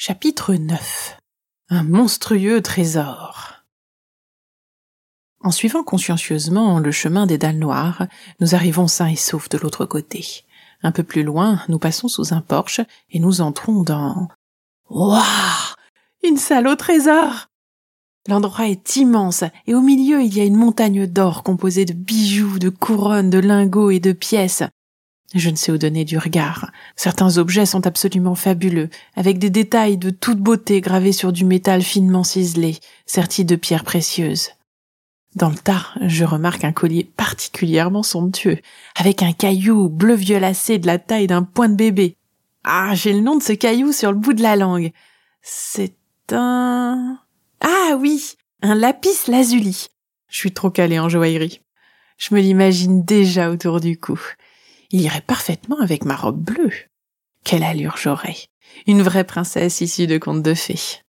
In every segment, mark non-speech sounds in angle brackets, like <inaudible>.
Chapitre 9 Un monstrueux trésor En suivant consciencieusement le chemin des dalles noires, nous arrivons sains et saufs de l'autre côté. Un peu plus loin, nous passons sous un porche et nous entrons dans... Waouh Une salle au trésor L'endroit est immense et au milieu il y a une montagne d'or composée de bijoux, de couronnes, de lingots et de pièces. Je ne sais où donner du regard. Certains objets sont absolument fabuleux, avec des détails de toute beauté gravés sur du métal finement ciselé, serti de pierres précieuses. Dans le tas, je remarque un collier particulièrement somptueux, avec un caillou bleu violacé de la taille d'un point de bébé. Ah, j'ai le nom de ce caillou sur le bout de la langue. C'est un... Ah oui, un lapis lazuli. Je suis trop calée en joaillerie. Je me l'imagine déjà autour du cou. Il irait parfaitement avec ma robe bleue. Quelle allure j'aurais. Une vraie princesse issue de contes de fées.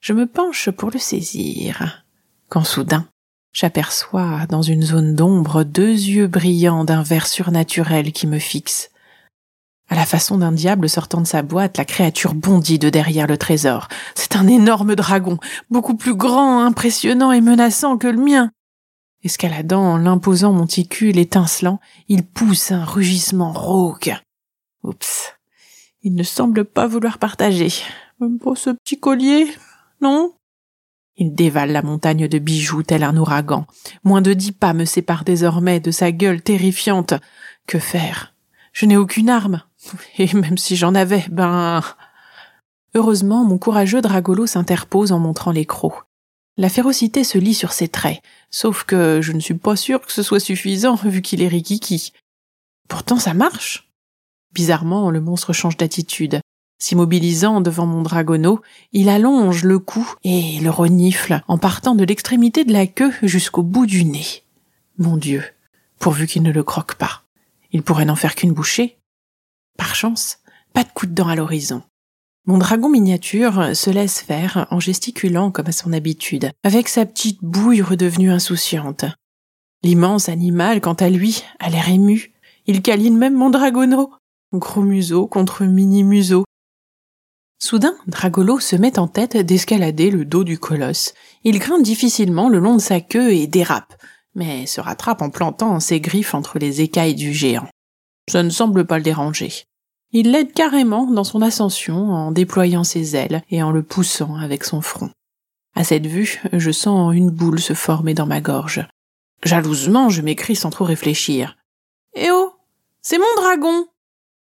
Je me penche pour le saisir. Quand soudain, j'aperçois dans une zone d'ombre deux yeux brillants d'un vert surnaturel qui me fixent. À la façon d'un diable sortant de sa boîte, la créature bondit de derrière le trésor. C'est un énorme dragon, beaucoup plus grand, impressionnant et menaçant que le mien. Escaladant l'imposant monticule étincelant, il pousse un rugissement rauque. Oups. Il ne semble pas vouloir partager. Même pas ce petit collier, non? Il dévale la montagne de bijoux tel un ouragan. Moins de dix pas me séparent désormais de sa gueule terrifiante. Que faire? Je n'ai aucune arme. <laughs> Et même si j'en avais, ben... Heureusement, mon courageux Dragolo s'interpose en montrant les crocs. La férocité se lit sur ses traits, sauf que je ne suis pas sûr que ce soit suffisant vu qu'il est rikiki. Pourtant ça marche. Bizarrement, le monstre change d'attitude. S'immobilisant devant mon dragonneau, il allonge le cou et le renifle en partant de l'extrémité de la queue jusqu'au bout du nez. Mon Dieu, pourvu qu'il ne le croque pas. Il pourrait n'en faire qu'une bouchée. Par chance, pas de coup de dent à l'horizon. Mon dragon miniature se laisse faire en gesticulant comme à son habitude, avec sa petite bouille redevenue insouciante. L'immense animal, quant à lui, a l'air ému. Il câline même mon dragonneau. Gros museau contre mini museau. Soudain, Dragolo se met en tête d'escalader le dos du colosse. Il grimpe difficilement le long de sa queue et dérape, mais se rattrape en plantant ses griffes entre les écailles du géant. Ça ne semble pas le déranger. Il l'aide carrément dans son ascension en déployant ses ailes et en le poussant avec son front. À cette vue, je sens une boule se former dans ma gorge. Jalousement, je m'écris sans trop réfléchir. Eh oh C'est mon dragon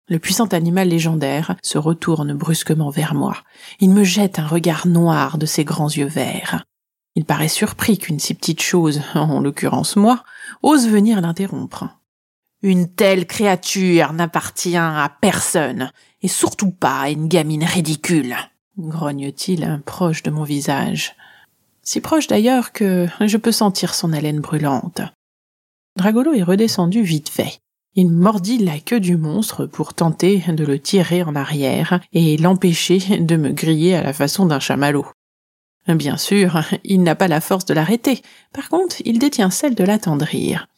Le puissant animal légendaire se retourne brusquement vers moi. Il me jette un regard noir de ses grands yeux verts. Il paraît surpris qu'une si petite chose, en l'occurrence moi, ose venir l'interrompre. Une telle créature n'appartient à personne, et surtout pas à une gamine ridicule, grogne-t-il proche de mon visage. Si proche d'ailleurs que je peux sentir son haleine brûlante. Dragolo est redescendu vite fait. Il mordit la queue du monstre pour tenter de le tirer en arrière et l'empêcher de me griller à la façon d'un chamallow. Bien sûr, il n'a pas la force de l'arrêter. Par contre, il détient celle de l'attendrir.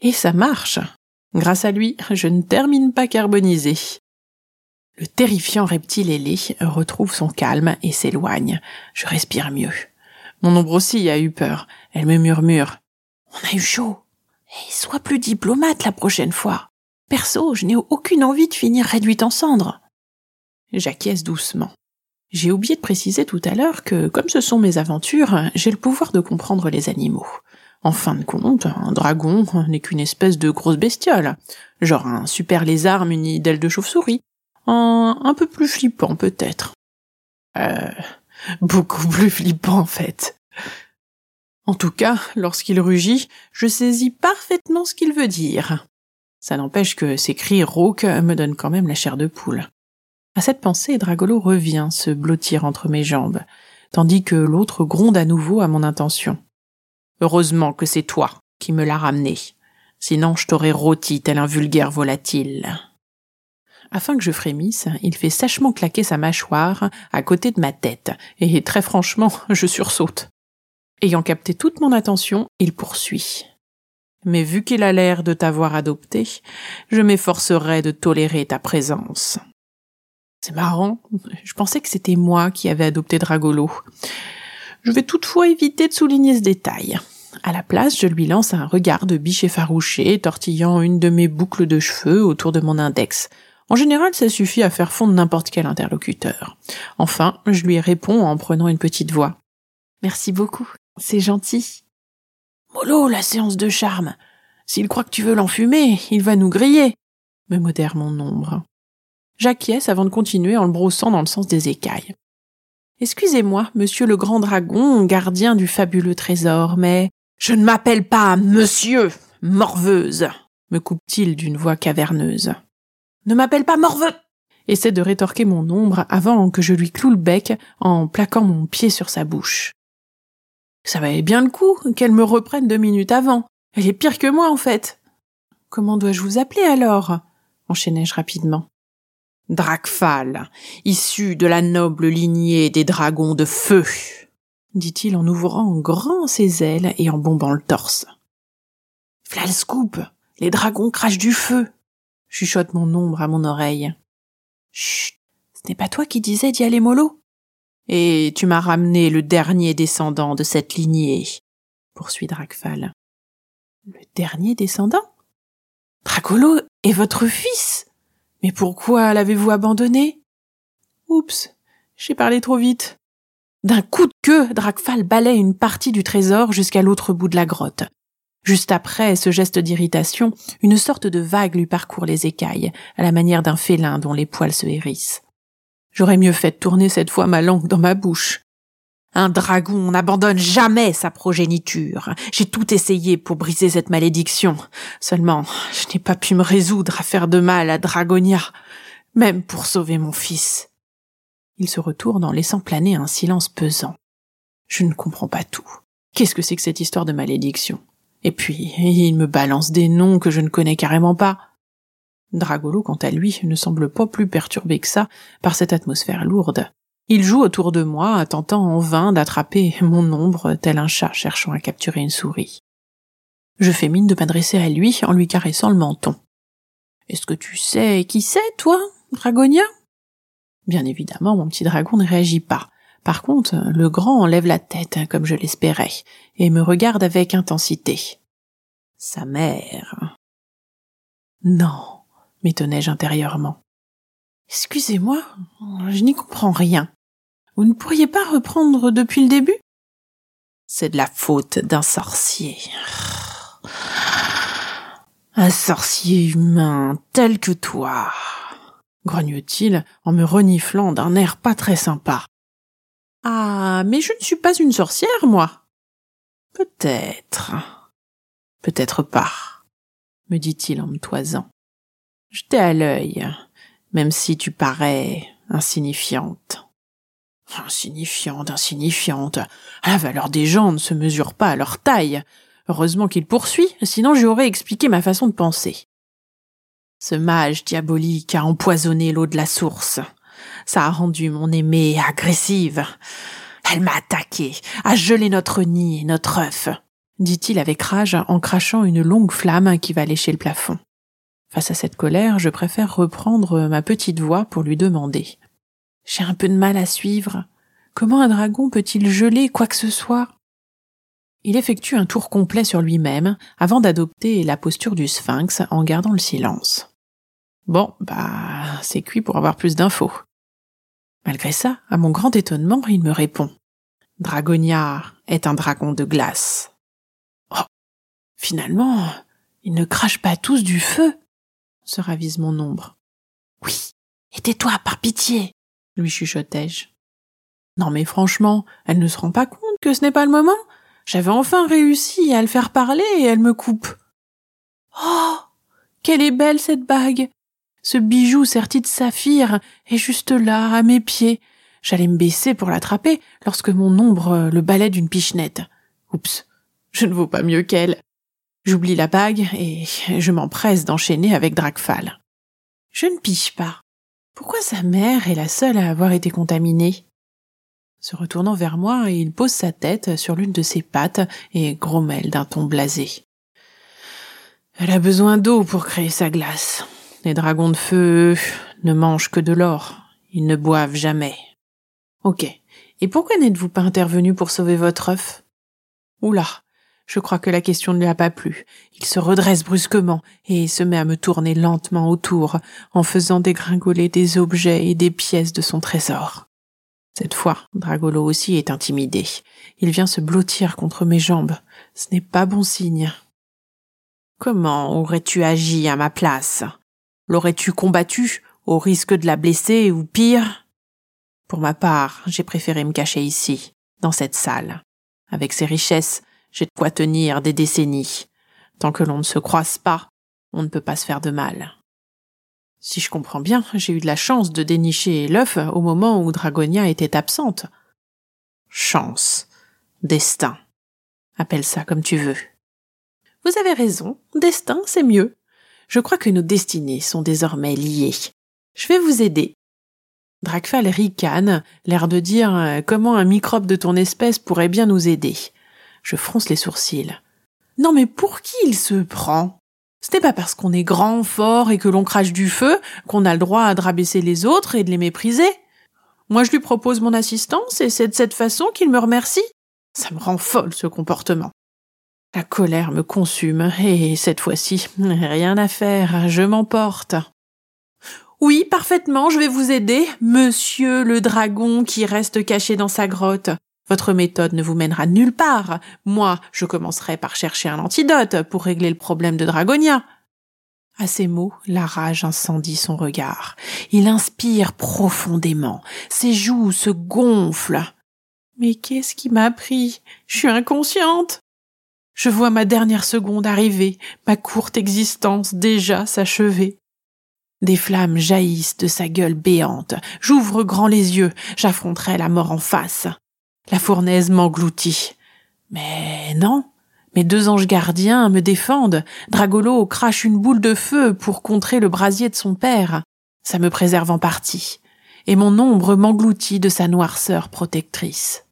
Et ça marche. Grâce à lui, je ne termine pas carbonisé. Le terrifiant reptile ailé retrouve son calme et s'éloigne. Je respire mieux. Mon ombre aussi a eu peur. Elle me murmure. On a eu chaud. Et sois plus diplomate la prochaine fois. Perso, je n'ai aucune envie de finir réduite en cendres. J'acquiesce doucement. J'ai oublié de préciser tout à l'heure que, comme ce sont mes aventures, j'ai le pouvoir de comprendre les animaux. En fin de compte, un dragon n'est qu'une espèce de grosse bestiole. Genre un super lézard muni d'ailes de chauve-souris. Un, un peu plus flippant peut-être. Euh, beaucoup plus flippant en fait. En tout cas, lorsqu'il rugit, je saisis parfaitement ce qu'il veut dire. Ça n'empêche que ses cris rauques me donnent quand même la chair de poule. À cette pensée, Dragolo revient se blottir entre mes jambes, tandis que l'autre gronde à nouveau à mon intention. Heureusement que c'est toi qui me l'as ramené. Sinon je t'aurais rôti tel un vulgaire volatile. Afin que je frémisse, il fait sèchement claquer sa mâchoire à côté de ma tête, et très franchement, <laughs> je sursaute. Ayant capté toute mon attention, il poursuit. Mais vu qu'il a l'air de t'avoir adopté, je m'efforcerai de tolérer ta présence. C'est marrant, je pensais que c'était moi qui avais adopté Dragolo. Je vais toutefois éviter de souligner ce détail. À la place, je lui lance un regard de biche effarouché, tortillant une de mes boucles de cheveux autour de mon index. En général, ça suffit à faire fondre n'importe quel interlocuteur. Enfin, je lui réponds en prenant une petite voix. Merci beaucoup, c'est gentil. Molo, la séance de charme. S'il croit que tu veux l'enfumer, il va nous griller, me modère mon ombre. J'acquiesce avant de continuer en le brossant dans le sens des écailles. Excusez-moi, monsieur le grand dragon, gardien du fabuleux trésor, mais je ne m'appelle pas monsieur, morveuse, me coupe-t-il d'une voix caverneuse. Ne m'appelle pas morveux essaie de rétorquer mon ombre avant que je lui cloue le bec en plaquant mon pied sur sa bouche. Ça valait bien le coup qu'elle me reprenne deux minutes avant. Elle est pire que moi, en fait. Comment dois-je vous appeler alors? enchaînai-je rapidement. Dracfal, issu de la noble lignée des dragons de feu, dit-il en ouvrant grand ses ailes et en bombant le torse. Flalscoop, les dragons crachent du feu, chuchote mon ombre à mon oreille. Chut, ce n'est pas toi qui disais d'y aller mollo Et tu m'as ramené le dernier descendant de cette lignée, poursuit Dracfal. Le dernier descendant? Dracolo est votre fils mais pourquoi l'avez-vous abandonné? Oups, j'ai parlé trop vite. D'un coup de queue, Dracfal balaye une partie du trésor jusqu'à l'autre bout de la grotte. Juste après ce geste d'irritation, une sorte de vague lui parcourt les écailles, à la manière d'un félin dont les poils se hérissent. J'aurais mieux fait tourner cette fois ma langue dans ma bouche. Un dragon n'abandonne jamais sa progéniture. J'ai tout essayé pour briser cette malédiction. Seulement, je n'ai pas pu me résoudre à faire de mal à Dragonia, même pour sauver mon fils. Il se retourne en laissant planer un silence pesant. Je ne comprends pas tout. Qu'est-ce que c'est que cette histoire de malédiction? Et puis, il me balance des noms que je ne connais carrément pas. Dragolo, quant à lui, ne semble pas plus perturbé que ça par cette atmosphère lourde. Il joue autour de moi, tentant en vain d'attraper mon ombre tel un chat cherchant à capturer une souris. Je fais mine de m'adresser à lui en lui caressant le menton. Est-ce que tu sais qui c'est, toi, Dragonia? Bien évidemment, mon petit dragon ne réagit pas. Par contre, le grand enlève la tête, comme je l'espérais, et me regarde avec intensité. Sa mère. Non, m'étonnai-je intérieurement. Excusez-moi, je n'y comprends rien. Vous ne pourriez pas reprendre depuis le début? C'est de la faute d'un sorcier. Un sorcier humain tel que toi, grogne-t-il en me reniflant d'un air pas très sympa. Ah, mais je ne suis pas une sorcière, moi. Peut-être. Peut-être pas, me dit-il en me toisant. J'étais à l'œil, même si tu parais insignifiante. Insignifiante, insignifiante. La valeur des gens ne se mesure pas à leur taille. Heureusement qu'il poursuit, sinon j'aurais expliqué ma façon de penser. Ce mage diabolique a empoisonné l'eau de la source. Ça a rendu mon aimée agressive. Elle m'a attaqué, a gelé notre nid et notre œuf, dit-il avec rage en crachant une longue flamme qui va lécher le plafond. Face à cette colère, je préfère reprendre ma petite voix pour lui demander. J'ai un peu de mal à suivre. Comment un dragon peut-il geler quoi que ce soit? Il effectue un tour complet sur lui-même avant d'adopter la posture du sphinx en gardant le silence. Bon, bah, c'est cuit pour avoir plus d'infos. Malgré ça, à mon grand étonnement, il me répond. Dragonia est un dragon de glace. Oh, finalement, ils ne crachent pas tous du feu se ravise mon ombre. Oui, et tais-toi, par pitié, lui chuchotai-je. Non mais franchement, elle ne se rend pas compte que ce n'est pas le moment. J'avais enfin réussi à le faire parler et elle me coupe. Oh. Quelle est belle cette bague. Ce bijou serti de saphir est juste là, à mes pieds. J'allais me baisser pour l'attraper lorsque mon ombre le balait d'une pichenette. Oups. Je ne vaux pas mieux qu'elle. J'oublie la bague et je m'empresse d'enchaîner avec Dracfal. Je ne piche pas. Pourquoi sa mère est la seule à avoir été contaminée? Se retournant vers moi, il pose sa tête sur l'une de ses pattes et grommelle d'un ton blasé. Elle a besoin d'eau pour créer sa glace. Les dragons de feu ne mangent que de l'or. Ils ne boivent jamais. Ok. Et pourquoi n'êtes-vous pas intervenu pour sauver votre œuf? Oula, je crois que la question ne lui a pas plu. Il se redresse brusquement et se met à me tourner lentement autour en faisant dégringoler des objets et des pièces de son trésor. Cette fois, Dragolo aussi est intimidé. Il vient se blottir contre mes jambes. Ce n'est pas bon signe. Comment aurais-tu agi à ma place? L'aurais-tu combattu au risque de la blesser ou pire? Pour ma part, j'ai préféré me cacher ici, dans cette salle. Avec ses richesses, j'ai de quoi tenir des décennies. Tant que l'on ne se croise pas, on ne peut pas se faire de mal. Si je comprends bien, j'ai eu de la chance de dénicher l'œuf au moment où Dragonia était absente. Chance. Destin. Appelle ça comme tu veux. Vous avez raison, destin, c'est mieux. Je crois que nos destinées sont désormais liées. Je vais vous aider. Dracfal ricane, l'air de dire euh, comment un microbe de ton espèce pourrait bien nous aider. Je fronce les sourcils. Non mais pour qui il se prend? Ce n'est pas parce qu'on est grand, fort et que l'on crache du feu qu'on a le droit à rabaisser les autres et de les mépriser. Moi je lui propose mon assistance et c'est de cette façon qu'il me remercie. Ça me rend folle ce comportement. La colère me consume et cette fois-ci, rien à faire, je m'emporte. Oui, parfaitement, je vais vous aider, monsieur le dragon qui reste caché dans sa grotte. Votre méthode ne vous mènera nulle part. Moi, je commencerai par chercher un antidote pour régler le problème de Dragonia. À ces mots, la rage incendie son regard. Il inspire profondément. Ses joues se gonflent. Mais qu'est-ce qui m'a pris? Je suis inconsciente. Je vois ma dernière seconde arriver, ma courte existence déjà s'achever. Des flammes jaillissent de sa gueule béante. J'ouvre grand les yeux, j'affronterai la mort en face. La fournaise m'engloutit. Mais non, mes deux anges gardiens me défendent. Dragolo crache une boule de feu pour contrer le brasier de son père. Ça me préserve en partie. Et mon ombre m'engloutit de sa noirceur protectrice.